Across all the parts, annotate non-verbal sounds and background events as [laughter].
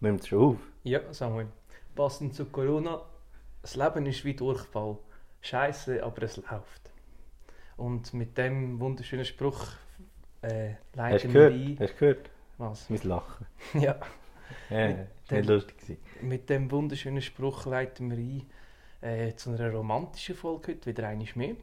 Nimmt es schon auf? Ja, Samuel. Passend zu Corona, das Leben ist wie Durchfall. Scheiße, aber es läuft. Und mit dem wunderschönen Spruch äh, Hast du leiten wir gehört? ein. Hast du gehört? Was? Mein Lachen. [laughs] Ja, Ja, Mit ist nicht dem- lustig gewesen. mit dem wunderschönen Spruch leiten wir ein äh, zu einer romantischen Folge heute, wieder einmal mehr.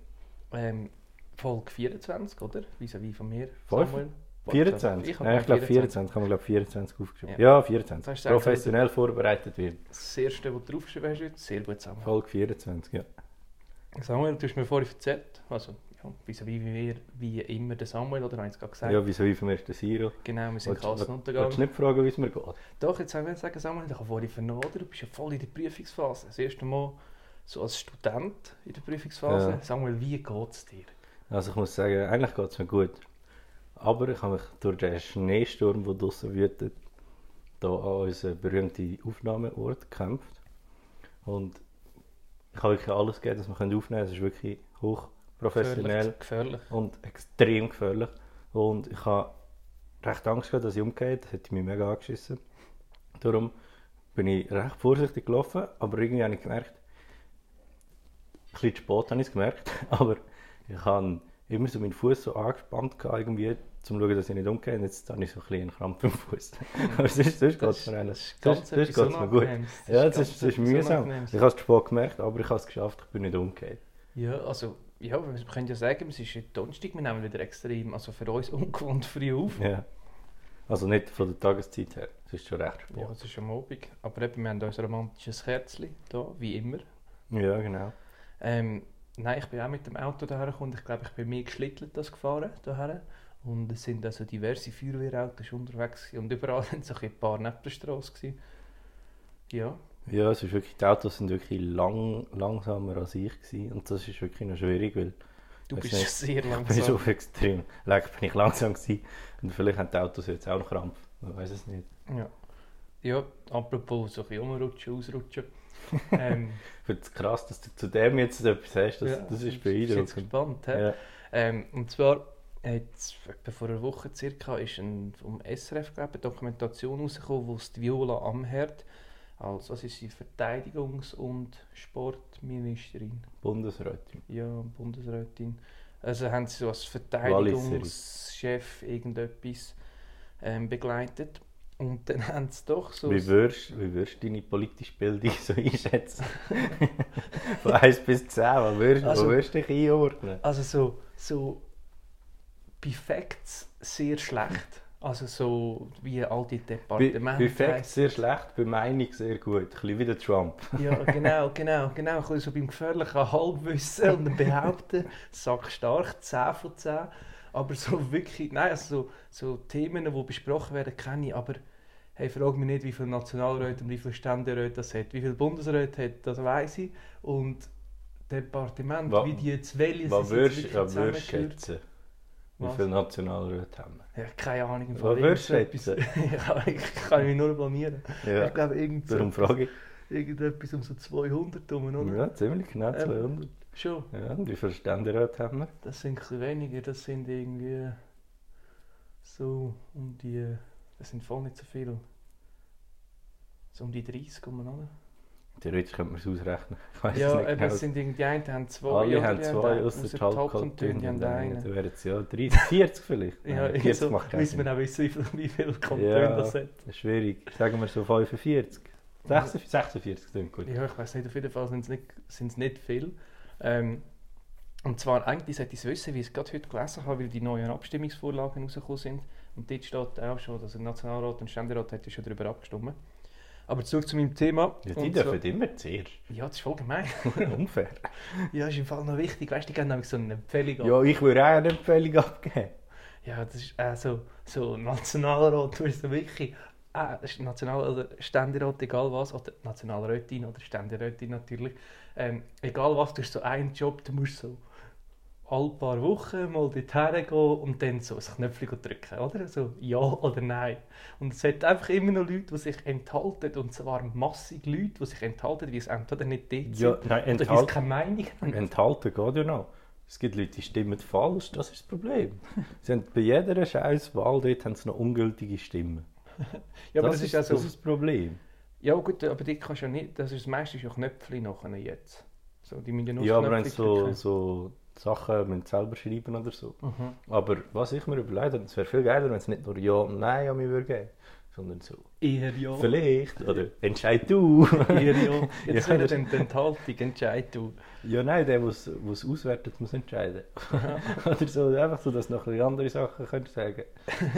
Ähm, Folge 24, oder? Vis-à-vis von mir? Samuel. 24? Ich, Nein, ich glaube 24. Kann man glaube 24 aufgeschrieben. Ja. Ja, 24. Das ist eigentlich Professionell vorbereitet wird. Das erste, was du draufgeschrieben hast, heute, sehr gut, Samuel. Folge 24, ja. Samuel, du hast mir vorhin erzählt, also ja, vis-à-vis wie, wir, wie immer der Samuel, oder habe ich es gerade gesagt? Ja, wieso wie vom ersten Siro? Genau, wir sind Willst Kassen Willst du untergegangen. nicht fragen, wie es mir geht? Doch, jetzt wollte ich sagen, Samuel, ich habe vorhin vernommen, du bist ja voll in der Prüfungsphase. Das erste Mal so als Student in der Prüfungsphase. Ja. Samuel, wie geht es dir? Also ich muss sagen, eigentlich geht es mir gut. Aber ich habe mich durch den Schneesturm, der draussen wütet, hier an unseren berühmten Aufnahmeort gekämpft. Und ich habe wirklich alles gegeben, dass wir aufnehmen können. Es ist wirklich hochprofessionell gefährlich. und extrem gefährlich. Und ich habe recht Angst gehabt, dass ich umgehe. Das hätte mich mega angeschissen. Darum bin ich recht vorsichtig gelaufen, aber irgendwie habe ich gemerkt, ein bisschen zu spät habe ich es gemerkt, [laughs] aber ich habe immer so meinen Fuß so angespannt gehabt, irgendwie, um zu schauen, dass ich nicht umgehe. Und jetzt habe ich so ein bisschen einen Krampf im Fuß. aber sonst, sonst geht es mir eigentlich. ist Sonst, sonst geht es mir gut. Unangenehmes. Ja, das ist, das ist mühsam. Ich habe es spät gemerkt, aber ich habe es geschafft, ich bin nicht umgekehrt. Ja, also, ja, wir können ja sagen, es ist Donnerstag, wir nehmen wieder extrem, also für uns ungewohnt früh auf. Ja. Also nicht von der Tageszeit her, es ist schon recht spät. Ja, es ist am Abend. Aber eben, wir haben unser romantisches Kerzchen da, wie immer. Ja, genau. Ähm, nein, ich bin auch mit dem Auto daher gekommen. Ich glaube, ich bin mehr geschlittelt als gefahren daher. Und es sind also diverse Feuerwehrautos unterwegs und überall [laughs] sind so ein paar neben der Straße gewesen. Ja, Ja, es ist wirklich, die Autos sind wirklich lang, langsamer als ich gewesen. und das ist wirklich noch schwierig, weil du bist nicht. sehr [laughs] ich bin langsam. so extrem, leck bin ich langsam gewesen. und vielleicht haben die Autos jetzt auch noch Krampf, man weiß es nicht. Ja. ja, apropos so ein bisschen umrutschen, ausrutschen. [laughs] ähm, Ich finde es krass, dass du zu dem jetzt etwas hast, das, ja, das ist jetzt beeindruckend. gespannt. hä? Ja. Ähm, und zwar, jetzt, vor einer Woche circa, ist ein, vom SRF glaube ich, eine Dokumentation rausgekommen, wo es die Viola Amherd, als was ist sie, Verteidigungs- und Sportministerin, Bundesrätin. ja, Bundesrätin, also haben sie so als. Verteidigungschef irgendetwas ähm, begleitet. Und dann [laughs] haben sie doch so... Wie würdest, wie würdest du deine politische Bildung so einschätzen? [laughs] Von 1 bis 10, wo würdest, Also- wo würdest du dich einordnen? Also so, so bei Facts sehr schlecht. Also so wie all die Bei, Departemente. bei Facts sehr schlecht, bei Meinung sehr gut. Ein bisschen wie der Trump. Ja, genau, [laughs] genau, genau. Ein bisschen so beim gefährlichen Halbwissen und behaupten, Sack stark, 10 von 10. Aber so [laughs] wirklich, nein, also so, so Themen, die besprochen werden, kenne ich, aber hey, frag mich nicht, wie viele Nationalräte und wie viele Ständeräte das hat. Wie viele Bundesräte hat, das weiß ich. Und Departement, wie die jetzt welche Was würdest du schätzen? Wie viele Nationalräte haben wir? Ja, keine Ahnung. Was würdest du irgendetwas- ich kann- [laughs] ich kann mich nur blamieren. Ja, Ich glaube, irgend so, darum frage ich. irgendetwas um so 200 rum, oder? Ja, ziemlich genau Ähm, 200. Schon. Ja, und wie viele Ständeräte haben wir? Das sind ein weniger, das sind irgendwie so um die. Das sind voll nicht so viel. So um die 30 umeinander. Theoretisch könnte man es ausrechnen. Ich weiß Ja, es nicht eben, genau. es sind irgendwie, die einen haben zwei. Alle haben die zwei, außer die Hauptkantone die haben einen. Dann wären es ja 30, 40 vielleicht. Ja, Nein, irgendwie 40 so macht keinen müssen wir auch wissen, wie viel, wie Kantone Ja. das hat. Das ist schwierig. Sagen wir so 45. 46, 46 klingt gut. Ja, ich weiß nicht, auf jeden Fall sind es nicht, sind's nicht viel. Ähm, und zwar, eigentlich sollte ich es wissen, wie ich es gerade heute gelesen habe, weil die neuen Abstimmungsvorlagen rausgekommen sind. Und dort steht auch schon, dass der Nationalrat und Ständerat ja schon darüber abgestimmt. Aber zurück zu meinem Thema. Ja, die Und dürfen zwar- immer zuerst. ja, das ist voll gemein. [laughs] Unfair. ja, ist im Fall noch wichtig. Weißt du, die geben nämlich so eine Empfehlung ab. Ja, ich würde auch eine Empfehlung abgeben. Ja, das ist äh, so, so Nationalrat, [laughs] du bist so wirklich äh, National- oder Ständerat, egal was, oder Nationalrätin oder Ständerätin natürlich, ähm, egal was, du hast so einen Job, du musst so alle paar Wochen mal dorthin gehen und dann so ein Knöpfchen drücken, oder? So ja oder nein. Und es hat einfach immer noch Leute, die sich enthalten, und zwar massig Leute, die sich enthalten, wie es entweder nicht dort Ja, sind, nein, oder wie es enthalten, keine Meinung haben. enthalten geht ja noch. Es gibt Leute, die stimmen falsch, das ist das Problem. [laughs] Sie haben bei jeder scheiß Wahl dort haben sie noch ungültige Stimmen. [laughs] ja, aber das, das, ist, also... das ist das Problem. Ja gut, aber die kannst ja nicht... Das, ist, das meiste ist ja Knöpfchen nachher jetzt. So, die müssen ja nur Ja, aber wenn so, so Sachen müssen selber schreiben oder so. Mhm. Aber was ich mir überlegt habe, es wäre viel geiler, wenn es nicht nur Ja und Nein an mich würde geben, sondern so Eher ja. Vielleicht oder [laughs] entscheid du. Eher ja. [laughs] Jetzt Ja, den, den Enthaltung, entscheid du. ja, nein, der, der es auswertet, muss entscheiden. [laughs] oder so, einfach so, dass du noch ein bisschen andere Sachen könntest sagen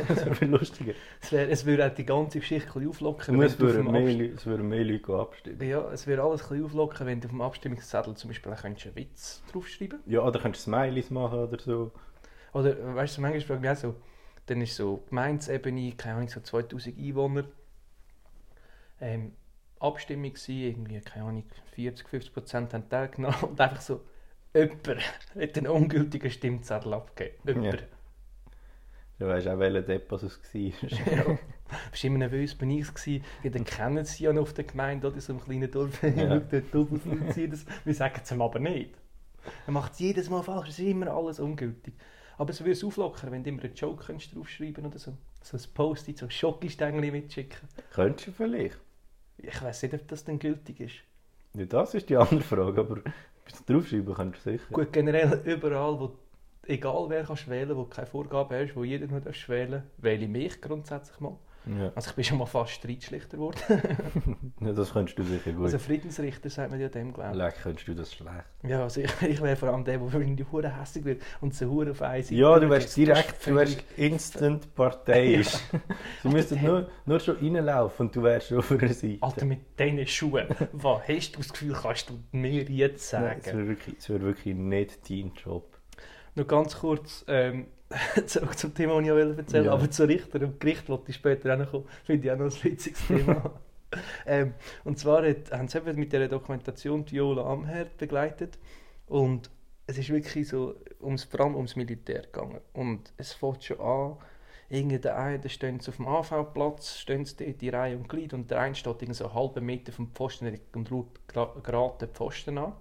Das wäre viel lustiger. Es, wär, es würde auch die ganze Geschichte. Nur wenn es würden mehr, Abst- Leute- es würden mehr Leute abstimmen. Ja, es würde alles ein bisschen auflockern, wenn du auf dem Abstimmungszettel zum Beispiel könntest einen Witz draufschreiben Ja, oder könntest du Smileys machen oder so. Oder, weißt du, manchmal frage ich mich auch so, dann ist so Gemeinsebene, keine Ahnung, so 2000 Einwohner, ähm, Abstimmung gewesen, irgendwie, keine Ahnung, 40, 50 Prozent haben teilgenommen und einfach so, jemand hat einen ungültigen Stimmzettel abgegeben. Jemand. Du weißt auch, welcher Depot es war. Ja. Bist immer nervös, bin ich es. Ja, dann kennen sie ja noch auf der Gemeinde oder so einem kleinen Dorf. Ja. [laughs] Ja. Wir sagen es ihm aber nicht. Er macht es jedes Mal falsch, es ist immer alles ungültig. Aber es würde es auflockern, wenn du immer einen Joke könntest draufschreiben oder so. So ein Post-it, so ein Schokistängel mitschicken. Könntest du vielleicht. Ich weiß nicht, ob das dann gültig ist. Ja, das ist die andere Frage, aber draufschreiben kannst du sicher. Gut, generell überall, wo egal wer kannst wählen, wo du keine Vorgabe hast, wo jeder nur wählen wähle ich mich grundsätzlich mal. Ja. Also ich bin schon mal fast Streitschlichter geworden. [laughs] ja, das könntest du sicher gut. Also Friedensrichter sagt man ja dem, glaube ich. Leck, könntest du das schlecht. Ja, also ich, ich wäre vor allem der, der irgendwie hure hässlich wird und so hure auf eine Seite Ja, du wärst Das direkt, du wärst instant parteiisch. [laughs] Sie müssten nur, nur schon reinlaufen und du wärst schon auf einer Seite. Alter, mit diesen Schuhen. Was hast du das Gefühl, kannst du mir jetzt Nein, sagen? Es wäre wirklich, es wäre wirklich nicht dein Job. Noch ganz kurz ähm, [laughs] zurück zum Thema, das ich auch erzählen Ja. aber zu Richter und Gericht wollte ich später auch noch kommen. Finde ich auch noch ein witziges Thema. [laughs] ähm, und zwar hat, haben sie mit dieser Dokumentation die Viola Amherd begleitet und es ist wirklich so ums, vor allem ums Militär gegangen. Und es fängt schon an, irgendwie der eine, da stehen sie auf dem AV-Platz, stehen sie dort in Reihe und Glied und der eine steht so einen halben Meter vom Pfosten und schaut gerade den Pfosten an.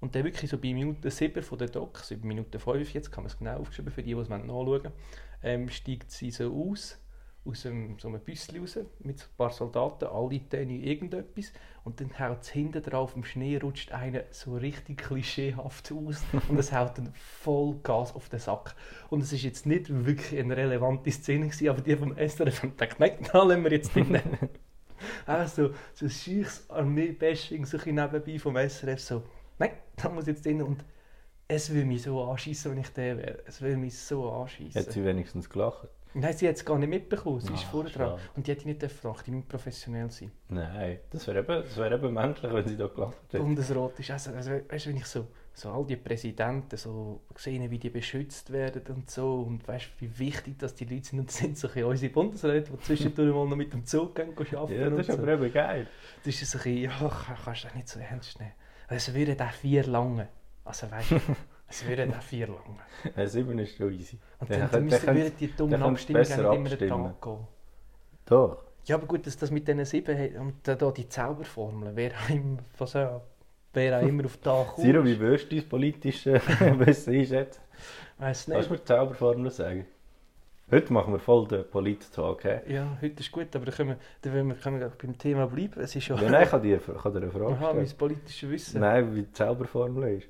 Und dann wirklich so bei Minute 7 von der Doc, also bei Minute 5, jetzt kann man es genau aufgeschrieben für die, die es nachschauen ähm, steigt sie so aus, aus einem, so einem Büsschen raus, mit so ein paar Soldaten, alle denen irgendetwas. Und dann haut es hinten drauf im Schnee, rutscht einer so richtig klischeehaft aus und es haut dann voll Gas auf den Sack. Und es ist jetzt nicht wirklich eine relevante Szene gewesen, aber die vom SRF haben gedacht, nein, da lassen wir jetzt drin. [laughs] also, so ein scheiches Armee-Bashing so ein bisschen nebenbei vom SRF, so, nein, [laughs] da muss jetzt drin. Und es würde mich so anschießen, wenn ich der wäre. Es würde mich so anschießen. Hat sie wenigstens gelacht? Nein, sie hat es gar nicht mitbekommen. Sie ist Ah, vorher dran. Und die hätte ich nicht gefragt, die müssen professionell sein. Nein, das wäre eben, das wäre eben menschlich, wenn sie da gelacht hätte. Bundesrat ist also, also weißt du, wenn ich so, so all die Präsidenten so sehe, wie die beschützt werden und so und weißt wie wichtig dass die Leute sind und das sind so ein unsere Bundesräte, die zwischendurch mal noch mit dem Zug gehen, arbeiten Ja, das ist und so. aber eben geil. Das ist so ein bisschen, ja, kann- kannst du das nicht so ernst nehmen. Es würde da vier lange. Also weißt du, [laughs] es würde da vier lange. Ja, sieben ist schon easy. Und Dann dann, dann würden die dummen Abstimmungen nicht immer den abstimmen. Tag gehen. Doch. Ja, aber gut, dass das mit diesen sieben und da, da die Zauberformeln, wer auch immer, was auch, wer auch immer auf den Tag [laughs] Siro, wie würdest du dein politische [laughs] Wissen einschätzen? Kannst nicht. du mir die Zauberformel sagen? Heute machen wir voll den Polit-Talk, hä? Ja, heute ist gut, aber können wir, dann wollen wir, können wir beim Thema bleiben. Es ist ja... Ja, nein, ich kann dir, kann dir eine Frage Aha, mein politisches Wissen. Nein, wie die Zauberformel ist.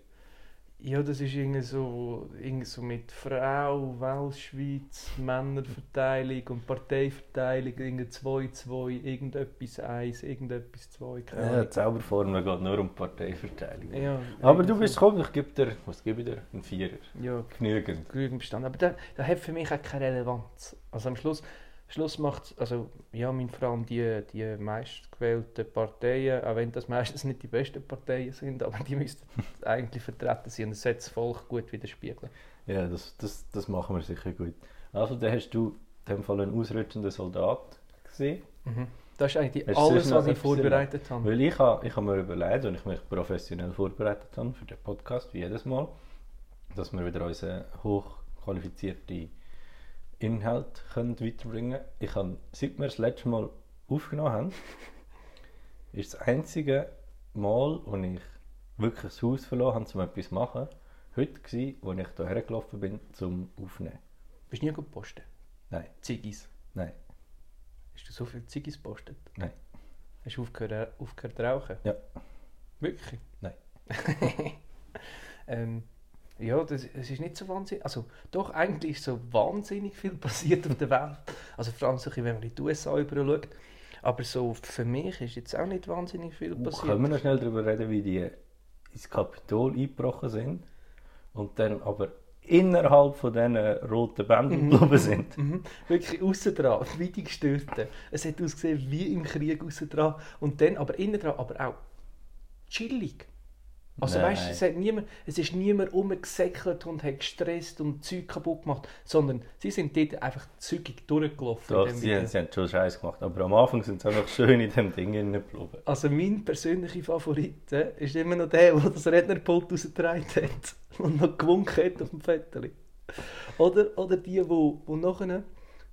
Ja, das ist irgendwie so, irgendwie so mit Frau, Weltschweiz, Männerverteilung und Parteiverteilung, irgendwie 2, 2, irgendetwas 1, irgendetwas 2, keine Ja, die Zauberformel geht nur um Parteiverteilung. Ja, Aber du bist gekommen, ich gebe dir, was gebe ich dir? Ein Vierer. Ja, Genügend. genügend Bestand. Aber der, der hat für mich auch keine Relevanz. Also am Schluss, Schluss macht also ja, mein, vor allem die, die meistgewählten Parteien, auch wenn das meistens nicht die besten Parteien sind, aber die müssten [laughs] eigentlich vertreten sein und es sollte das Volk gut widerspiegeln. Ja, das, das, das machen wir sicher gut. Also, dann hast du in dem Fall einen ausrutschenden Soldat gesehen. Mhm. Das ist eigentlich Hast alles, was ich vorbereitet habe. Weil ich habe ich ha mir überlegt, und ich mich professionell vorbereitet habe für den Podcast, wie jedes Mal, dass wir wieder unseren hochqualifizierten Inhalt können weiterbringen können. Ich habe, seit wir das letzte Mal aufgenommen haben, [laughs] ist das einzige Mal, wo ich wirklich das Haus verloren habe, um etwas zu machen, heute gewesen, wo ich hierher gelaufen bin, zum Aufnehmen. Bist du nie gut posten? Nein, Ziggis. nein. Hast du so viel Ziggis gepostet? Nein. Hast du aufgehört, aufgehört zu rauchen? Ja. Wirklich? Nein. [laughs] ähm, ja, das, es ist nicht so wahnsinnig. Also, doch, eigentlich ist so wahnsinnig viel [laughs] passiert auf der Welt. Also, vor allem, so, wenn man in die USA überall schaut. Aber so für mich ist jetzt auch nicht wahnsinnig viel passiert. Können wir noch schnell darüber reden, wie die ins Kapitol eingebrochen sind und dann aber innerhalb von diesen roten Bändern Mhm. geblieben sind? Mhm. Wirklich außen dran, [laughs] wie die Gestörten. Es hat ausgesehen wie im Krieg außen dran. Und dann aber innen dran, aber auch chillig. Also Nein. weißt du, es, hat niemand, es ist niemand rumgesäckelt und hat gestresst und Zeug kaputt gemacht, sondern sie sind dort einfach zügig durchgelaufen. Doch, sie, haben- sie haben schon Scheiß gemacht, aber am Anfang sind sie einfach schön in dem Ding geblieben. Also mein persönlicher Favorit äh, ist immer noch der, der das Rednerpult rausgetragen hat [laughs] und noch gewunken hat auf dem Vettel. Oder, oder die, wo, wo nachher,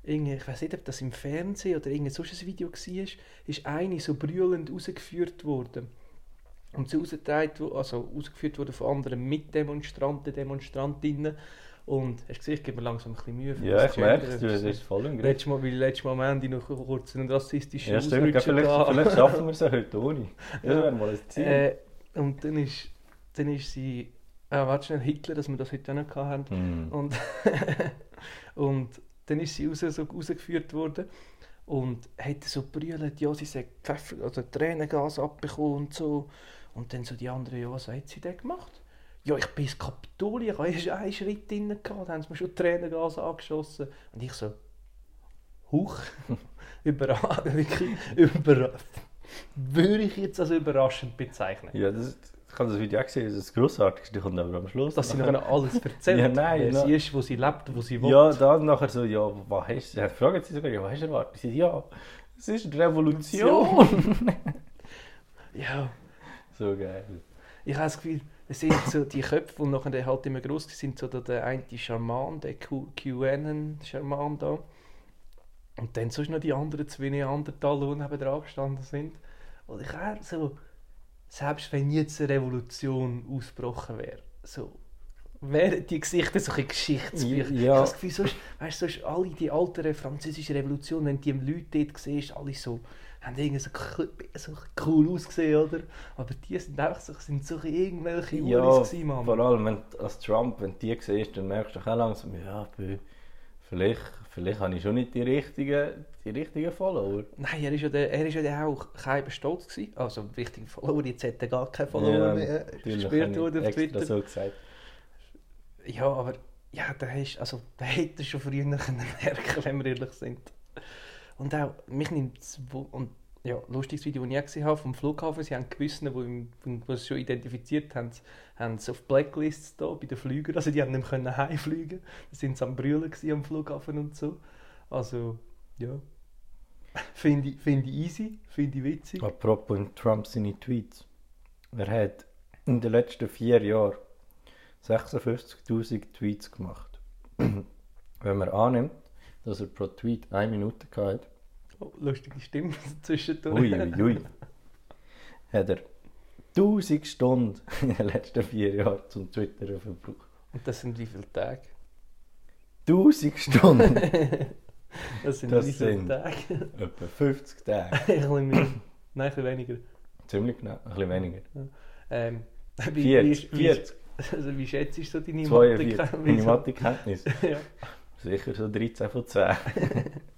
ich weiß nicht, ob das im Fernsehen oder irgendein solches Video war, ist eine so brüllend rausgeführt worden. Und sie rausgetragen, wo- also rausgeführt worden von anderen Mitdemonstranten, Demonstrantinnen. Und hast du gesehen, ich gebe mir langsam ein bisschen Mühe. für Ja, ich merke es, du das ist voll im Griff. Letztes Mal, weil letztes Mal am Ende noch kurz einen rassistischen Ja, stimmt, vielleicht, vielleicht [laughs] schaffen wir es ja heute ohne. Das Ja. wäre mal ein Ziel. Äh, und dann ist, dann ist sie, äh, warte schnell, Hitler, dass wir das heute auch noch hatten. Hm. Und, [laughs] und dann ist sie raus, so rausgeführt worden und hat so brüllt, ja, sie sagt Pfeffer, also Tränengas abbekommen und so. Und dann so die anderen, ja, was hat sie denn gemacht? Ja, ich bin ins Kapitol, ich habe erst einen Schritt drin gehabt, da haben sie mir schon Tränengas angeschossen. Und ich so, huch, [laughs] überrascht, wirklich überrascht. Würde ich jetzt als überraschend bezeichnen. Ja, das, ich habe das Video auch gesehen, das ist das Grossartigste, kommt aber am Schluss. Dass sie noch alles erzählt, [laughs] Ja, nein, wer sie ist, wo sie lebt, wo sie wohnt. Ja, dann nachher so, ja, was hast du? Ja, fragen sie sogar, ja, was hast du erwartet? Sie ja, es ist die Revolution. [laughs] ja. So geil. Ich habe das Gefühl, es sind so die Köpfe, die nachher halt immer groß sind, so der- eine Charman, der Q- QAnon-Charman da. Und dann sonst noch die anderen zwei Neandertaler, die neben dran gestanden sind. Und ich habe so, selbst wenn jetzt eine Revolution ausgebrochen wäre, so, wären die Gesichter so ein Geschichtsbücher. Ich Ja. habe das Gefühl, sonst, weißt, sonst alle die alten französische Revolution, wenn die Leute dort siehst, alle so, haben irgendwie so, so cool ausgesehen, oder? Aber die sind einfach so, sind so irgendwelche Ja, Uris gewesen, Mann. vor allem wenn, du als Trump, wenn du die siehst, dann merkst du auch langsam, ja, vielleicht, vielleicht habe ich schon nicht die richtigen, die richtigen Follower. Nein, er ist ja, der, er ist ja auch kein stolz gewesen. Also wichtige Follower, jetzt hat er gar keine Follower Ja, mehr ich worden auf Twitter. so gesagt. Ja, aber ja, da hast, also, da hätte schon früher [laughs] können merken wenn wir ehrlich sind. Und auch, mich nimmt es und ja, lustiges Video, das ich auch gesehen habe vom Flughafen, sie haben Gewissen, die es schon identifiziert haben, haben sie auf Blacklists da bei den Flügern, also die haben nicht mehr heimfliegen da sind sie am Brüllen am Flughafen und so. Also, ja. [laughs] Finde ich, finde ich easy, finde ich witzig. Apropos Trump seine Tweets. Er hat in den letzten vier Jahren 56.000 Tweets gemacht. [clears throat] Wenn man annimmt, dass er pro Tweet eine Minute hatte, Oh, lustige Stimme [laughs] zwischendurch. ui, ui, ui, hat er 1000 Stunden [laughs] in den letzten vier Jahren zum Twittern verbraucht. Und das sind wie viele Tage? 1000 Stunden! [laughs] Das sind Das wie viele sind- Tage? Etwa 50 Tage. ein bisschen mehr. Nein, ein bisschen weniger. Ziemlich genau, ein bisschen weniger. Ähm, wie, 40, wie, wie, 40, also wie schätzt du deine 42. Mathe- Meine Mathekenntnis. [laughs] ja, Sicher so 13 von 10. [laughs] das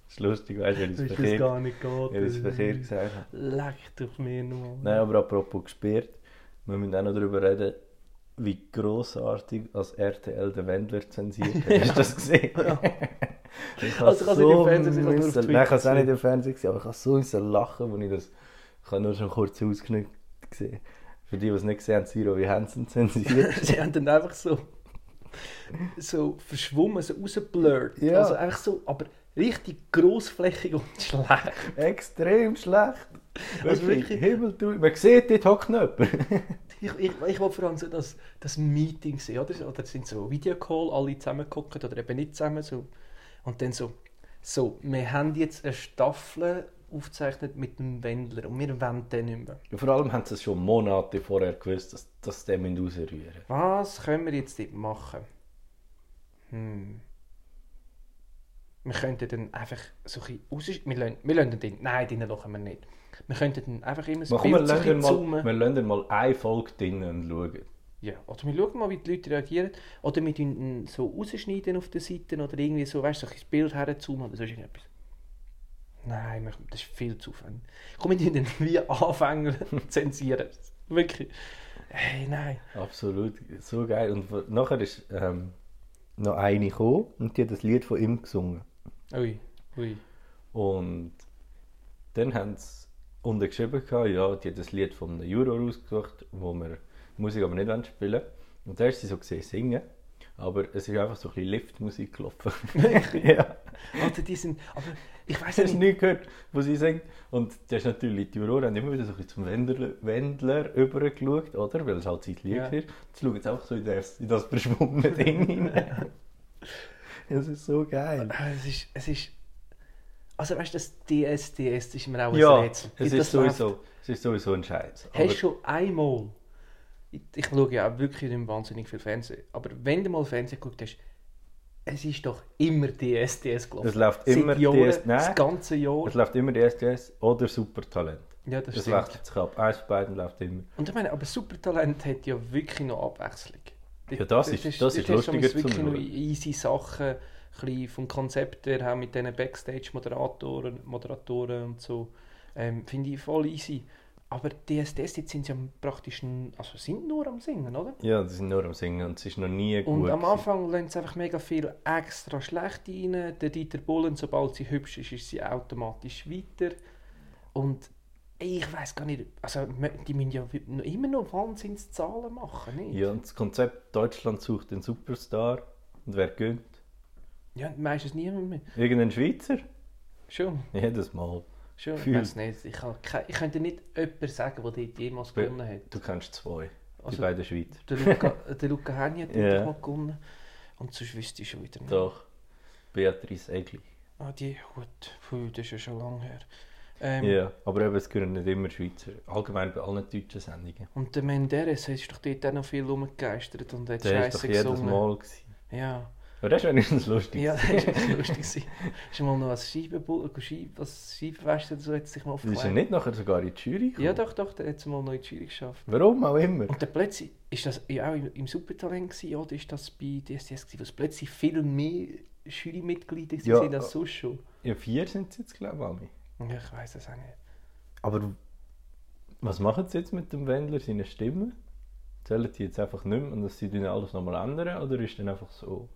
ist lustig, weißt du, weil ich es verkehrt, gar nicht geht. weil ich verkehrt gesagt habe. Leck doch mir nochmal. Nein, aber apropos gesperrt, wir müssen auch noch darüber reden, wie grossartig als RTL den Wendler zensiert hat. [laughs] Hast du das gesehen? ich Also ich habe es nicht im Fernsehen gesehen, auf Nein, ich habe es auch nicht im Fernsehen gesehen, aber ich habe so müssen lachen, als ich das... Ich habe nur schon kurz ausgeschnitten gesehen. Für die, die es nicht gesehen haben, Zero wie Hansen zensiert. [laughs] Sie haben dann einfach so, so verschwommen, so rausgeblurrt. Ja. Also einfach so, aber richtig grossflächig und schlecht. Extrem schlecht. Also Wirklich, Himmeltrauer. Man sieht, dort hockt jemand. [laughs] Ich, ich, ich will vor allem so das, das Meeting sehen, oder? Oder es sind so Videocall, alle zusammen gucken oder eben nicht zusammen. So. Und dann so, so, wir haben jetzt eine Staffel aufgezeichnet mit dem Wendler und wir wollen den nicht mehr. Ja, vor allem haben sie es schon Monate vorher gewusst, dass, dass sie den rausrühren müssen. Was können wir jetzt dort machen? Hm. wir könnten dann einfach so ein bisschen raus... Wir lassen, wir lassen den... Nein, den lassen wir nicht. Wir könnten dann einfach immer wir, Bild so ein lassen bisschen mal, zoomen. wir lassen mal eine Folge drinnen und schauen. Ja, oder wir schauen mal, wie die Leute reagieren. Oder wir ihn so rausschneiden auf den Seiten oder irgendwie so, weißt du, so ein Bild herzoomen oder sonst irgendetwas. Nein, das ist viel zu aufwendig. Komm, tun den wie Anfänger [laughs] zensieren. Wirklich. Hey, nein. Absolut, so geil. Und nachher ist ähm, noch eine gekommen und die hat das Lied von ihm gesungen. Ui, ui. Und dann haben sie unten geschrieben, ja, die hat das Lied von einem Juror ausgesucht, wo wir die Musik aber nicht wollen spielen Und da ist sie so gesehen singen, aber es ist einfach so ein bisschen Liftmusik gelaufen. [laughs] [laughs] ja, Alter, die sind... Aber ich weiß hast du nicht... nicht gehört, wo sie singt. Und das ist natürlich, die Juroren haben immer wieder so ein zum Wendler, Wendler übergeschaut, oder? Weil es halt sein Lied Ja. ist. Jetzt schauen sie einfach so in das, in das verschwungene [laughs] Ding hinein. Es ist so geil. Ah, Es ist... Es ist also weißt du, das DSDS das ist mir auch ein Ja, Rätsel. es ist, das läuft. sowieso, es ist sowieso ein Scheiß. Hast du schon einmal, ich, ich schaue ja auch wirklich nicht wahnsinnig viel Fernsehen, aber wenn du mal Fernsehen geguckt hast, es ist doch immer DSDS gelaufen. Es läuft Seit immer Jahren, DS nein. Das ganze Jahr. Es läuft immer DSDS oder Supertalent. Ja, das, Das stimmt. wechselt sich ab. Eins von beiden läuft immer. Und ich meine, aber Supertalent hat ja wirklich noch Abwechslung. Ja, das ist- das ist dort hast du lustiger wirklich zum noch Schauen. easy Sachen, ein vom Konzept her, auch mit diesen Backstage-Moderatoren Moderatoren und so, ähm, finde ich voll easy. Aber DSDS, jetzt sind sie ja praktisch, also sind nur am Singen, oder? Ja, die sind nur am Singen und es ist noch nie gut. Und am. Anfang lassen sie einfach mega viel extra schlecht rein. Der Dieter Bullen, sobald sie hübsch ist, ist sie automatisch weiter. Und ich weiß gar nicht, also die müssen ja immer noch Wahnsinnszahlen machen, nicht? Ja, und das Konzept Deutschland sucht den Superstar und wer gönnt? Ja, meistens niemand mehr. Irgendein Schweizer? Schon, Jedes Mal. Schon. Ich weiß nicht. Ich, kann, ich könnte nicht jemanden sagen, der dort jemals gewonnen hat. Du kennst zwei. Die Also, beiden Schweizer. der Luca, [laughs] der Luca Henni hat ja. mal gewonnen. Und sonst wüsste ich schon wieder nicht. Doch. Beatrice Egli. Ah, die, gut, Puh, das ist ja schon lange her. Ähm, Ja, aber eben, es gehören nicht immer Schweizer. Allgemein bei allen deutschen Sendungen. Und der Menderes ist doch dort auch noch viel rumgegeistert und hat Der ist doch Scheiße jedes gesungen. Mal. Gewesen. Ja, Aber das ist wenigstens lustig. ja, das war lustig. [laughs] Ist mal noch als Scheibenbull, Scheibe, als Scheibenwäscher oder so hat sich mal Das ist aufgeklärt. ja nicht nachher sogar in die Jury gekommen. Ja, doch, doch, der hat es mal noch in die Jury geschafft. Warum auch immer. Und dann plötzlich, ist das ja auch im, im Supertalent gewesen, oder ist das bei DSDS gewesen, wo es plötzlich viel mehr Jurymitglieder Ja. waren als sonst schon? Ja, vier sind es jetzt, glaube ich. alle. Ja, ich weiß es auch nicht. Aber was machen sie jetzt mit dem Wendler, seine Stimme? Zählen die jetzt einfach nicht mehr und dass sie dann alles nochmal ändern? Oder ist dann einfach so,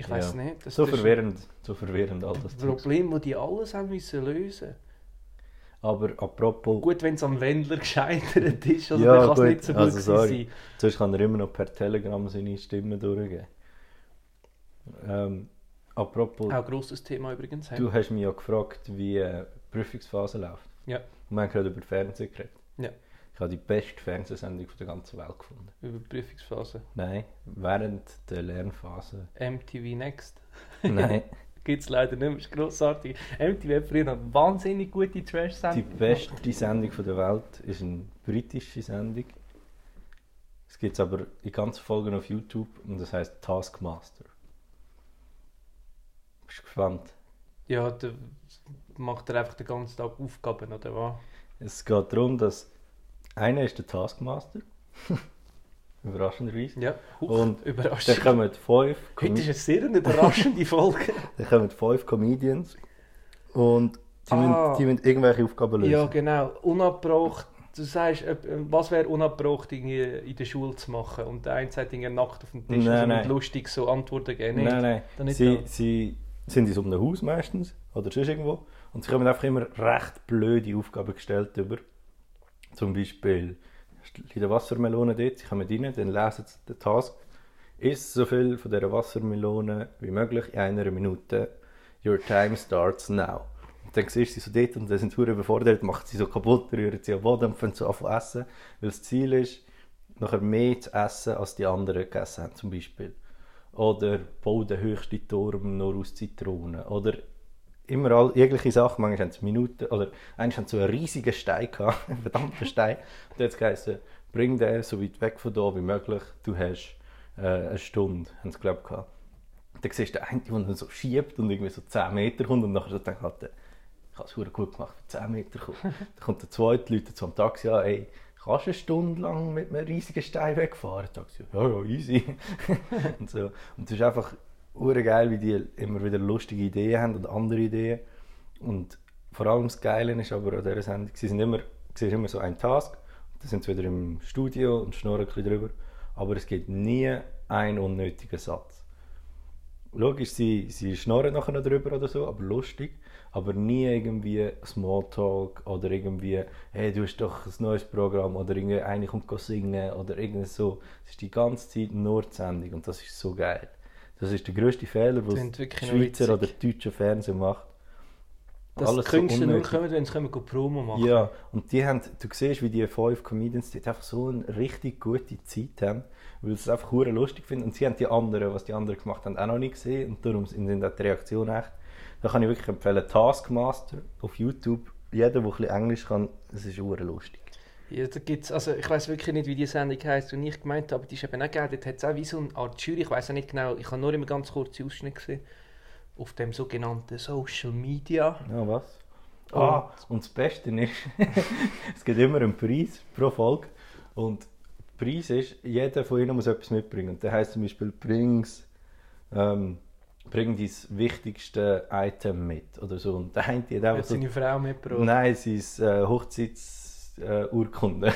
Ich weiß Ja. nicht. Das, so das verwirrend, so verwirrend all das. Problem, das die alles haben müssen lösen Aber apropos, Gut, wenn es am Wendler gescheitert ist, also Ja, dann kann es nicht so gut also sorry. sein. sonst kann er immer noch per Telegram seine Stimme durchgeben. Ähm, apropos, Auch ein grosses Thema übrigens. du hast mich ja gefragt, wie äh, die Prüfungsphase läuft. Ja. Und wir haben gerade über Fernsehen geredet. Ja. Ich habe die beste Fernsehsendung der ganzen Welt gefunden. Über die Prüfungsphase. Nein, während der Lernphase. MTV Next. [laughs] Nein, [laughs] Gibt es leider nicht mehr, ist grossartig. MTV hat früher eine wahnsinnig gute die Trash-Sendung. beste Sendung der Welt ist eine britische Sendung. Es gibt es aber in ganzen Folgen auf YouTube und das heißt Taskmaster. Bist du gespannt? Ja, da macht er einfach den ganzen Tag Aufgaben, oder was? Es geht darum, dass einer ist der Taskmaster. [laughs] Überraschenderweise. Ja, Huch, Und Dann überraschend. kommen fünf, Com Heute ist eine sehr eine überraschende Folge. [laughs] dann kommen fünf Comedians und die, Ah. müssen, die müssen irgendwelche Aufgaben lösen. ja, genau. Unabbraucht. Du sagst, was wäre unabbraucht irgendwie in der Schule zu machen? Und der eine sagt irgendwie nackt auf dem Tisch Nein, nein. mit lustig so Antworten geben. Nein, nein. Dann nicht Sie, da. sie sind in so einem Haus meistens oder sonst irgendwo und sie kommen einfach immer recht blöde Aufgaben gestellt über. Zum Beispiel in der Wassermelone dort, sie kommen rein, dann lesen sie den Task. Isst so viel von dieser Wassermelone wie möglich in einer Minute. Your time starts now. Und dann siehst du sie so dort und dann sind sie überfordert, machen sie so kaputt, rühren sie am Boden und so an zu essen. Weil das Ziel ist, nachher mehr zu essen, als die anderen gegessen haben, zum Beispiel. Oder bau den höchsten Turm nur aus Zitronen. Oder immer all, jegliche Sachen. Manchmal haben sie Minuten, oder eigentlich haben sie so einen riesigen Stein gehabt, [laughs] einen verdammten Stein. Und jetzt geheißen, bring den so weit weg von da wie möglich, du hast äh, eine Stunde, haben sie ich gehabt. dann siehst du den einen, der dann so schiebt und irgendwie so 10 Meter kommt und nachher so denkt, halt, ich habe es gut gemacht, für 10 Meter kommen. [laughs] dann kommt der zweite, Leute zum Taxi an, ey, kannst du eine Stunde lang mit einem riesigen Stein wegfahren? Taxi, ja, ja, easy. [laughs] und so. Und es ist einfach geil, wie die immer wieder lustige Ideen haben und andere Ideen. Und vor allem das Geile ist aber an dieser Sendung, sie sind immer, siehst immer so ein Task, dann sind sie wieder im Studio und schnurren ein bisschen drüber, aber es gibt nie einen unnötigen Satz. Logisch, sie, sie schnurren nachher noch drüber oder so, aber lustig, aber nie irgendwie Smalltalk oder irgendwie, hey, du hast doch ein neues Programm oder irgendwie einer kommt singen oder irgendwie so. Es ist die ganze Zeit nur die Sendung und das ist so geil. Das ist der grösste Fehler, den der Schweizer oder deutsche Fernsehen macht. Dass Alles die Künstler so nur kommen, wenn sie kommen, Promo machen. Ja, und die haben, du siehst, wie die fünf Comedians die einfach so eine richtig gute Zeit haben, weil sie es einfach hure lustig finden. Und sie haben die anderen, was die anderen gemacht haben, auch noch nicht gesehen. Und darum sind die Reaktion echt. Da kann ich wirklich empfehlen, Taskmaster auf YouTube. Jeder, der ein bisschen Englisch kann, es ist hure lustig. Ja, da gibt's, also ich weiß wirklich nicht, wie die Sendung heisst, und ich gemeint habe, aber die ist eben auch geil. Dort hat es auch wie so eine Art Jury, ich weiß auch nicht genau, ich habe nur immer ganz kurze Ausschnitte gesehen auf dem sogenannten Social Media. Ja, was? Ah, und das Beste ist, [laughs] es gibt immer einen Preis pro Folge und der Preis ist, jeder von ihnen muss etwas mitbringen. Und der heißt zum Beispiel, bring's, ähm, bring dein wichtigste Item mit oder so. Und der eine hat einfach so, seine Frau mitgebracht? Nein, sein äh, Hochzeits äh, Urkunde.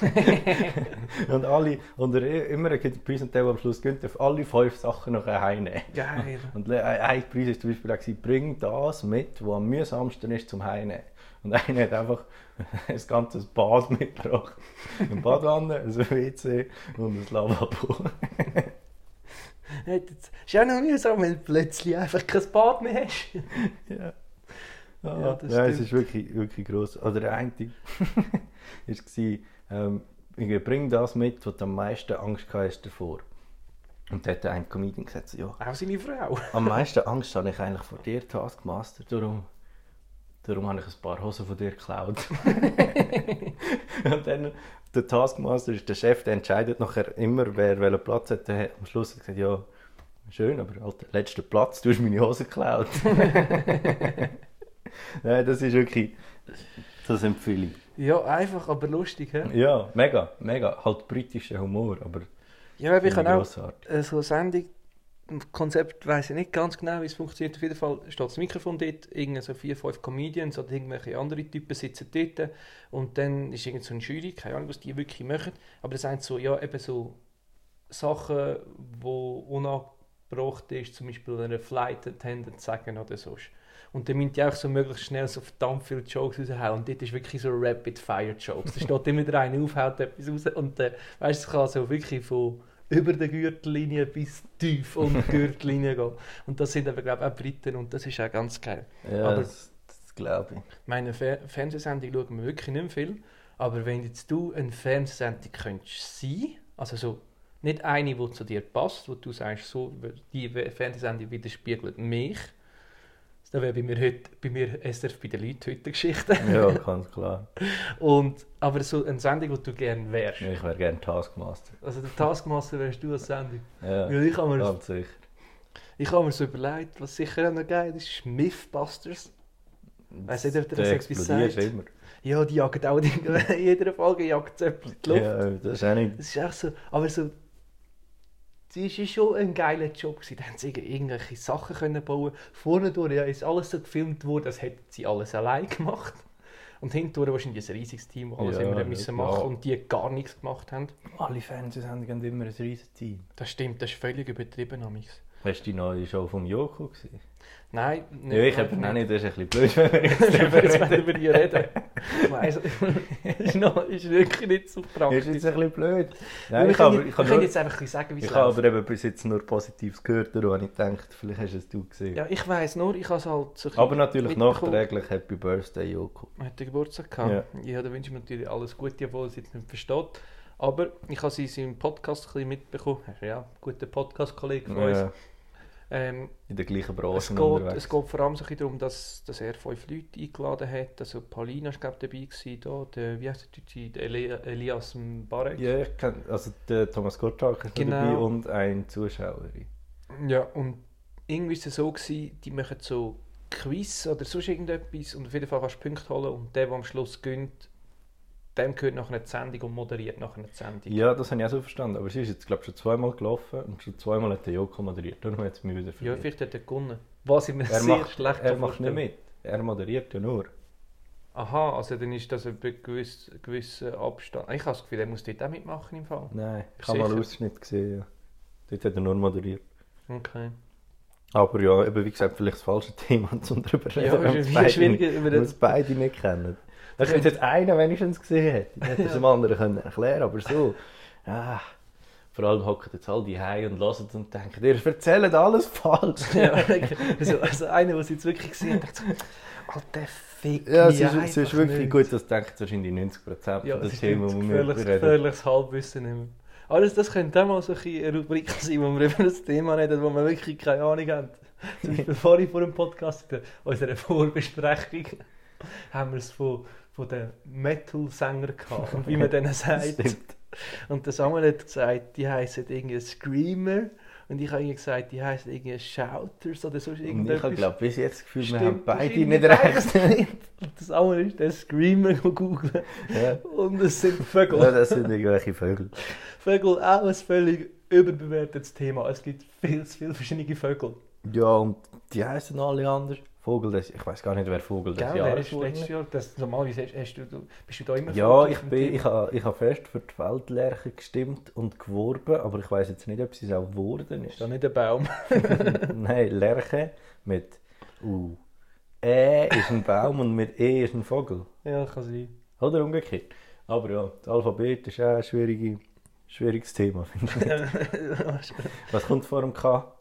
[laughs] und alle, und er, immer ein Preis und der, am Schluss gönnt, darf alle fünf Sachen noch heimnehmen. Geil. Und ein Preis ist zum Beispiel auch, bring das mit, was am mühsamsten ist zum Heimnehmen. Und einer hat einfach [laughs] ein ganzes Bad mitgebracht. Eine Badwanne, ein WC und ein Lavabo. [laughs] Es ist auch noch mühsam, wenn du plötzlich einfach kein Bad mehr hast. ja. Ja, ja, das ja es ist wirklich, wirklich gross. Oder der eine war, [laughs] ähm, bring das mit, was du am meisten Angst hast davor. Und dann hat ein Comedian gesagt, ja. Auch seine Frau. [laughs] am meisten Angst habe ich eigentlich vor dir, Taskmaster. Darum, darum habe ich ein paar Hosen von dir geklaut. [laughs] und dann, der Taskmaster ist der Chef, der entscheidet nachher immer, wer welchen Platz hat. Der am Schluss hat gesagt, ja, schön, aber halt, letzter Platz, du hast meine Hose geklaut. [laughs] Nein, das ist wirklich, das empfehle ich. Ja, einfach, aber lustig, he? Ja, mega, mega. Halt britischer Humor, aber Ja, ich kann auch äh, so eine Sendung, Konzept weiß ich nicht ganz genau, wie es funktioniert. Auf jeden Fall steht das Mikrofon dort, irgendwie so vier, fünf Comedians oder irgendwelche andere Typen sitzen dort und dann ist irgend so eine Jury, keine Ahnung, was die wirklich machen, aber das sind so, ja, eben so Sachen, die unabgebracht ist, zum Beispiel einer Flight Attendant sagen oder so. Und dann müssen die auch so möglichst schnell so verdammt viele Jokes raushauen. Und dort ist wirklich so Rapid-Fire-Jokes. Da steht immer der eine auf, haut etwas raus. Und äh, weißt, es kann so wirklich von über der Gürtellinie bis tief unter die Gürtellinie gehen. Und das sind aber, glaube ich, auch Briten und das ist auch ganz geil. Ja, aber, das, das glaube ich. Meine Fer Fernsehsendung schauen wir wirklich nicht viel. Aber wenn jetzt du eine Fernsehsendung könntest sein, also so nicht eine, die zu dir passt, wo du sagst, so, die Fernsehsendung widerspiegelt mich, das wäre bei mir heute, bei mir SRF bei den Leuten heute Geschichte. ja, ganz klar. [laughs] Und, aber so eine Sendung, die du gerne wärst. Ja, ich wäre gerne Taskmaster. Also der Taskmaster wärst du als Sendung. [laughs] Ja, ich mir, ganz sicher. Ich habe mir so überlegt, was sicher auch noch geil ist, Mythbusters. Weißt du, ob der das etwas sagt? immer. Ja, die jagen auch [laughs] in jeder Folge jagt es die Luft. Ja, das ist auch nicht... Das ist echt so, aber so es war schon ein geiler Job. Gewesen. Da haben sie irgendwelche Sachen können bauen Vorne durch ja, ist alles so gefilmt worden, als hätten sie alles allein gemacht. Und hinten wahrscheinlich ein riesiges Team, das alles ja, immer müssen machen ja. und die gar nichts gemacht haben. Alle Fernsehsendungen haben immer ein riesiges Team. Das stimmt, das ist völlig übertrieben. Amigs. Hast du die neue Show vom Joko gesehen? Nein, nicht. Ja, ich habe nicht. nicht, das ist ein bisschen blöd, wenn wir [laughs] jetzt, jetzt über die reden. also, [laughs] ist, noch, ist wirklich nicht so praktisch. Ist jetzt ein bisschen blöd. Nein, ich, kann, ich, kann nur, jetzt einfach sagen, wie es Ich habe aber eben bis jetzt nur Positives gehört, darum habe ich gedacht, vielleicht hast es du gesehen. Ja, ich weiss nur, ich habe es halt so Aber natürlich nachträglich Happy Birthday, Joko. Hat er Geburtstag gehabt? Ja. ja, da wünsche ich mir natürlich alles Gute, obwohl er es jetzt nicht versteht. Aber ich habe sie in seinem Podcast ein bisschen mitbekommen. Ja, guter Podcast-Kollege von uns. Ähm, in der gleichen Branche es geht, es geht vor allem so darum, dass, dass er fünf Leute eingeladen hat. Also Paulina war dabei, gewesen, da, der, wie heißt der der Elias Barek. Ja, ich kenne, also der Thomas Gottschalk ist genau. dabei und ein Zuschauer. Ja, und irgendwie ist es so gewesen, die machen so Quiz oder sonst irgendetwas und auf jeden Fall kannst du Punkte holen und der, der am Schluss gönnt, dem gehört nachher eine Sendung und moderiert nachher eine Sendung. Ja, das habe ich auch so verstanden. Aber sie ist jetzt, glaube ich, schon zweimal gelaufen und schon zweimal hat der Joko moderiert. Darum hat es mich wieder Ja, verwirrt. vielleicht hat er gewonnen. Was ich mir er sehr macht, schlecht er macht nicht mit. Er moderiert ja nur. Aha, also dann ist das ein gewiss, gewisser Abstand. Ich habe das Gefühl, er muss dort auch mitmachen im Fall. Nein, ich habe mal einen? Ausschnitt gesehen. Ja. Dort hat er nur moderiert. Okay. Aber ja, eben wie gesagt, vielleicht das falsche [laughs] Thema zum drüber reden. Ja, ist wir es beide, über das- es könnte jetzt einer wenigstens gesehen hätte. Dann hätte es dem anderen können erklären aber so. Ah, vor allem hocken jetzt all die Hause und hören und denken, ihr erzählt alles falsch. ja, [laughs] also, also einer, der es jetzt wirklich gesehen hat, dachte so, Alter, fick Ja, es ist, es ist wirklich nicht. gut, das denkt wahrscheinlich 90% Ja, von den Themen, ein die wir reden. gefährliches Halbwissen. Immer. Aber das, das könnte auch mal so ein eine Rubrik sein, wo wir [laughs] über das Thema reden, wo wir wirklich keine Ahnung haben. Zum Beispiel [laughs] vorhin vor dem Podcast, in unserer Vorbesprechung, haben wir es von, von den Metal-Sängern gehabt, [laughs] und wie man denen sagt. Stimmt. Und der Samuel hat gesagt, die heißen irgendwie Screamer. Und ich habe gesagt, die heißen irgendwie Shouters oder so Und ich habe glaube bis jetzt das Gefühl, wir Stimmt haben beide nicht recht. Und das andere ist der Screamer googeln. ja. Und es sind Vögel. ja, das sind irgendwelche Vögel. Vögel auch ein völlig überbewertetes Thema. Es gibt viel zu viele verschiedene Vögel. Ja, und die heißen alle anders. Vogel des, ich weiß gar nicht, wer Vogel des Gell, Jahres ist letztes Jahr? Das, normalerweise hast, hast du, bist du da immer Ja, ich, bin, ich habe ich ha fest für die Feldlerche gestimmt und geworben, aber ich weiß jetzt nicht, ob sie es auch geworden Ist ist. da nicht ein Baum? [laughs] [laughs] Nein, Lerche mit U. Ä ist ein Baum und mit E ist ein Vogel. ja, kann sein. Oder umgekehrt. Aber ja, das Alphabet ist auch ein schwierige, schwieriges Thema, finde ich. [laughs] Was kommt vor dem K?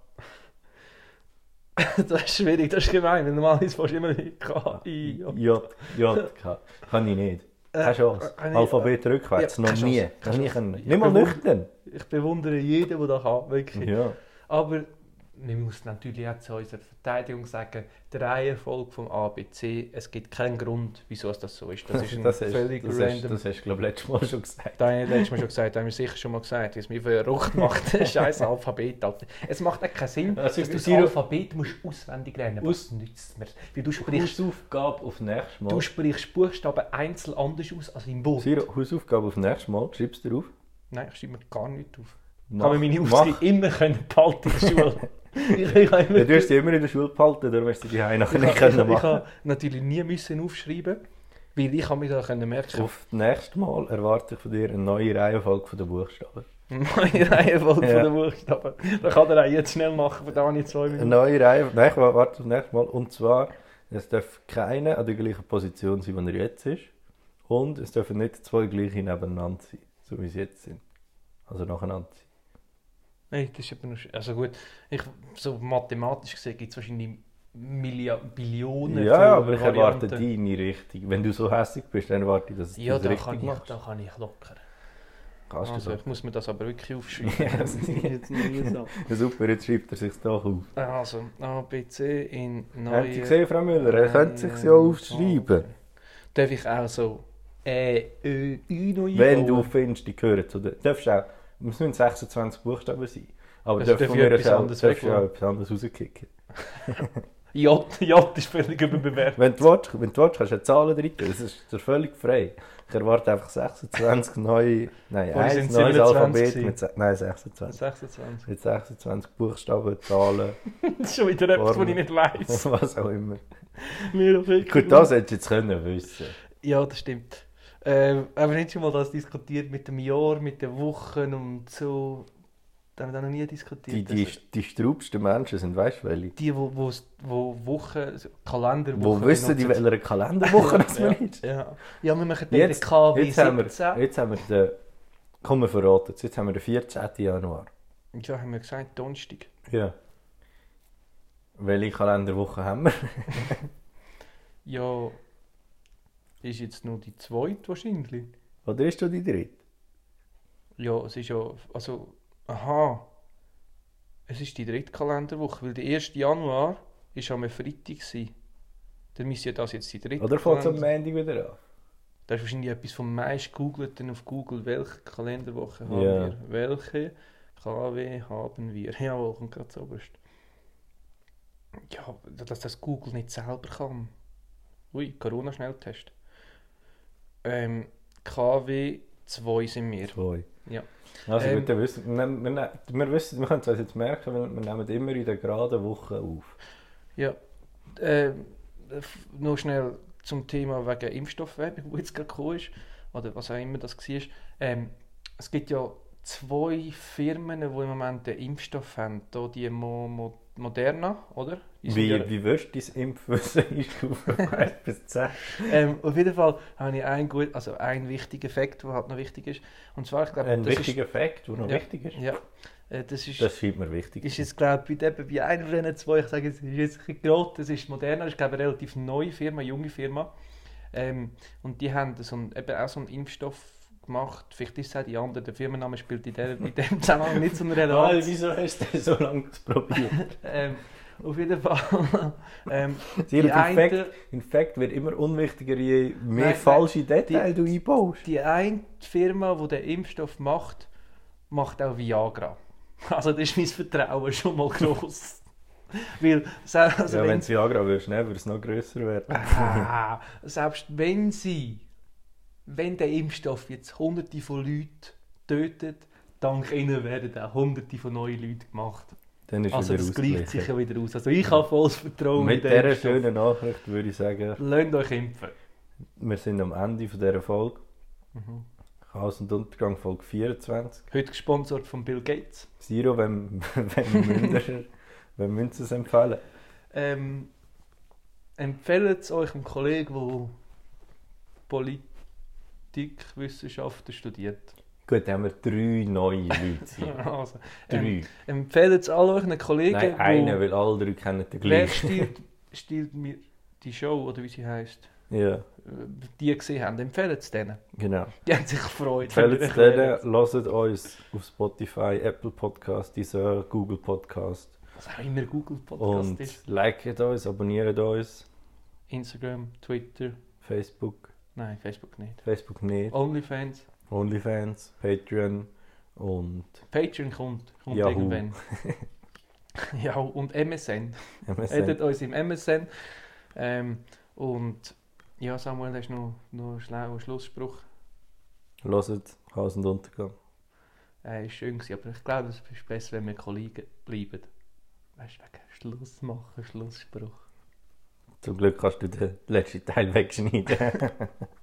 [laughs] das ist schwierig, das ist gemein. Normalerweise fährst du immer mit K, I, J. J, J, K. Kann ich nicht. Keine Chance. äh, äh, Alphabet rückwärts, ja, noch nie. Kann ich Nicht mal nüchtern. Ich bewundere jeden, der das kann, wirklich. Ja. Aber man muss natürlich auch zu unserer Verteidigung sagen, die Reihenfolge vom ABC, es gibt keinen Grund, wieso es das so ist. Das ist ein Das hast, völlig das hast, random. das hast du, glaube ich, letztes Mal schon gesagt. Da habe ich letztes Mal schon gesagt, da haben wir sicher schon mal gesagt, wie es mir verrückt macht, das [laughs] scheiß Alphabet. Es macht auch keinen Sinn, Das dass ist du das Alphabet musst auswendig lernen musst. Was nützt mir? Weil du sprichst, Hausaufgabe auf nächstes Mal. du sprichst Buchstaben einzeln anders aus als im Wort. Siro, Hausaufgabe auf nächstes Mal. Schreibst du auf? Nein, ich schreibe mir gar nicht auf. Mach- Kann man meine. Aufschrift immer können behalten in der Schule. [laughs] ich, ich, Ja, du hast sie immer in der Schule behalten, darum hast du die nachher ich, nicht ich, können ich, machen. habe natürlich nie müssen aufschreiben, weil ich habe mir da können merken, Auf das nächste Mal erwarte ich von dir eine neue Reihenfolge von den Buchstaben. [laughs] meine Reihenfolge Ja. von den Buchstaben. Das kann er auch jetzt schnell machen, von da habe ich zwei Eine Minuten. neue Reihenfolge. Nein, ich warte auf das nächste Mal. Und zwar, es darf keine an der gleichen Position sein, wie er jetzt ist. Und es dürfen nicht zwei gleiche nebeneinander sein, so wie sie jetzt sind. Also nacheinander sein. Nein, das ist eben also gut, ich, so mathematisch gesehen gibt es wahrscheinlich Millia Billionen Ja, aber ich erwarte deine Richtung. Wenn du so hässlich bist, dann erwarte ich, dass du Ja, das da richtig kann, ich, machst. da kann ich locker. Kannst Also, du ich muss mir das aber wirklich aufschreiben. [laughs] Ja, das ist [laughs] jetzt so. Ja, super, jetzt schreibt er sich doch auf. Also, A, B, C in Haben neue... Sie gesehen, Frau Müller? Er könnte sich ja aufschreiben. Darf ich auch so Ä, Ö, Ü noch Wenn du findest, die gehören zu den... Darfst auch... Es müssen 26 Buchstaben sein. Aber Also von ich mir etwas anderes weglassen? etwas anderes rauskicken. [laughs] J, J ist völlig überbewertet. Wenn du willst, wenn du willst kannst du eine Zahlen drin. Das ist dir völlig frei. Ich erwarte einfach 26 neue... Nein, Vorher ein neues 27 Alphabet gewesen. mit... Nein, 26. 26. Mit 26 Buchstaben, Zahlen, Das [laughs] ist schon wieder etwas, was ich nicht weiss. [laughs] was auch immer. Mir Gut, das hättest du jetzt können wissen. Ja, das stimmt. Ähm, aber nicht schon mal das diskutiert mit dem Jahr, mit den Wochen und so. Da haben wir noch nie diskutiert. Die, die, Also, die straubsten Menschen sind, weißt du welche? die, wo, wo, wo Wochen, Kalenderwochen Wo wissen die, benutzen. welche Kalenderwoche [laughs] das ja, man ist? ja. ja, wir machen den Jetzt, KW jetzt, haben wir, 17. jetzt haben wir den... Komm, wir verraten. Jetzt haben wir den 14. Januar. Ja, haben wir gesagt, Donnerstag. Ja. Welche Kalenderwoche haben wir? [laughs] Ja, ist jetzt nur die zweite wahrscheinlich. Oder ist schon die dritte? Ja, es ist ja, also, aha. Es ist die dritte Kalenderwoche, weil der 1. Januar war am Freitag. gewesen. Dann müsste ja das jetzt die dritte Oder fängt es am Montag wieder an? Das ist wahrscheinlich etwas vom meist googelten auf Google. Welche Kalenderwoche haben Ja. wir? Welche KW haben wir? [laughs] Jawohl, kommt gerade zuoberst. Ja, dass das Google nicht selber kann. Ui, Corona-Schnelltest. Ähm, KW 2 sind wir. Zwei. Ja. Also Ähm, gut, dann wissen, wir, wir, wissen, wir können es jetzt merken, weil wir nehmen immer in der geraden Woche auf. Ja. Ähm, noch schnell zum Thema wegen Impfstoffwerbung, wo jetzt gerade gekommen ist, oder was auch immer das war. Ähm, es gibt ja zwei Firmen, die im Moment den Impfstoff haben. Da die Mo Mo Moderna, oder? Sind Wie, ja- wie wirst du dein Impfwissen [laughs] einstufen von 1 bis 10? Ähm, auf jeden Fall habe ich einen, gut, also einen wichtigen Fakt, der halt noch wichtig ist. Und zwar, ich glaube, Ein das wichtiger Fakt, der noch Ja. wichtig ist. ist, ja, äh, das ist, Das scheint mir wichtig. ist jetzt, glaube ich, bei, eben bei einer von diesen zwei, ich sage, es ist jetzt ein bisschen gerot, das ist Moderna, das ist, glaube ich, eine relativ neue Firma, eine junge Firma. Ähm, und die haben so einen, eben auch so einen Impfstoff gemacht. Vielleicht ist es auch die andere, der Firmenname spielt in, der, in dem Zusammenhang nicht so eine [laughs] Relevanz. wieso hast du so lange [laughs] probiert? ähm, auf jeden Fall. [laughs] ähm, Die die wird immer unwichtiger, je mehr Nein, falsche Details du einbaust. die eine Firma, die den Impfstoff macht, macht auch Viagra. [laughs] Also da ist mein Vertrauen schon mal gross. [laughs] Weil, also ja, wenn es Viagra würdest, ne, würde es noch grösser werden. Ah, selbst wenn sie, wenn der Impfstoff jetzt hunderte von Leuten tötet, dank ihnen werden auch hunderte von neuen Leuten gemacht. Dann ist Also das gleicht sich ja wieder aus. Also ich habe volles Vertrauen Mit in dieser schönen Nachricht würde ich sagen, Lasst euch impfen. wir sind am Ende von dieser Folge. Mhm. Chaos und Untergang, Folge 24. Heute gesponsert von Bill Gates. Zero, wenn, [laughs] wenn Münzer, wenn Münzer es empfehlen. Ähm, empfehlt es euch einem Kollegen, der Politikwissenschaften studiert. Gut, dann haben wir drei neue Leute. [laughs] also, ähm, Drei. empfehlt es alle euch einen Kollegen, Nein, einer, weil alle drei kennen den Wer gleichen. stiehlt, stiehlt mir die Show, oder wie sie heisst, Ja, die gesehen haben, empfehlen es denen. genau. Die haben sich gefreut. Empfehlt es denen, hört uns auf Spotify, Apple Podcast, Deezer, Google Podcast. Was auch immer Google Podcast Und ist. liket uns, abonniert uns. Instagram, Twitter, Facebook, nein, Facebook nicht. Facebook nicht. Onlyfans, OnlyFans, Patreon und Patreon kommt, kommt Yahoo. irgendwann. [laughs] ja, und MSN. MSN. Edit uns im MSN. Ähm, und ja, Samuel, hast du noch, noch einen Schlussspruch? Hört Haus und Untergang. Äh, ist schön gewesen, aber ich glaube, es ist besser, wenn wir Kollegen bleiben. Weißt du, wegen Schluss machen, Schlussspruch. Zum Glück kannst du den letzten Teil wegschneiden. [laughs]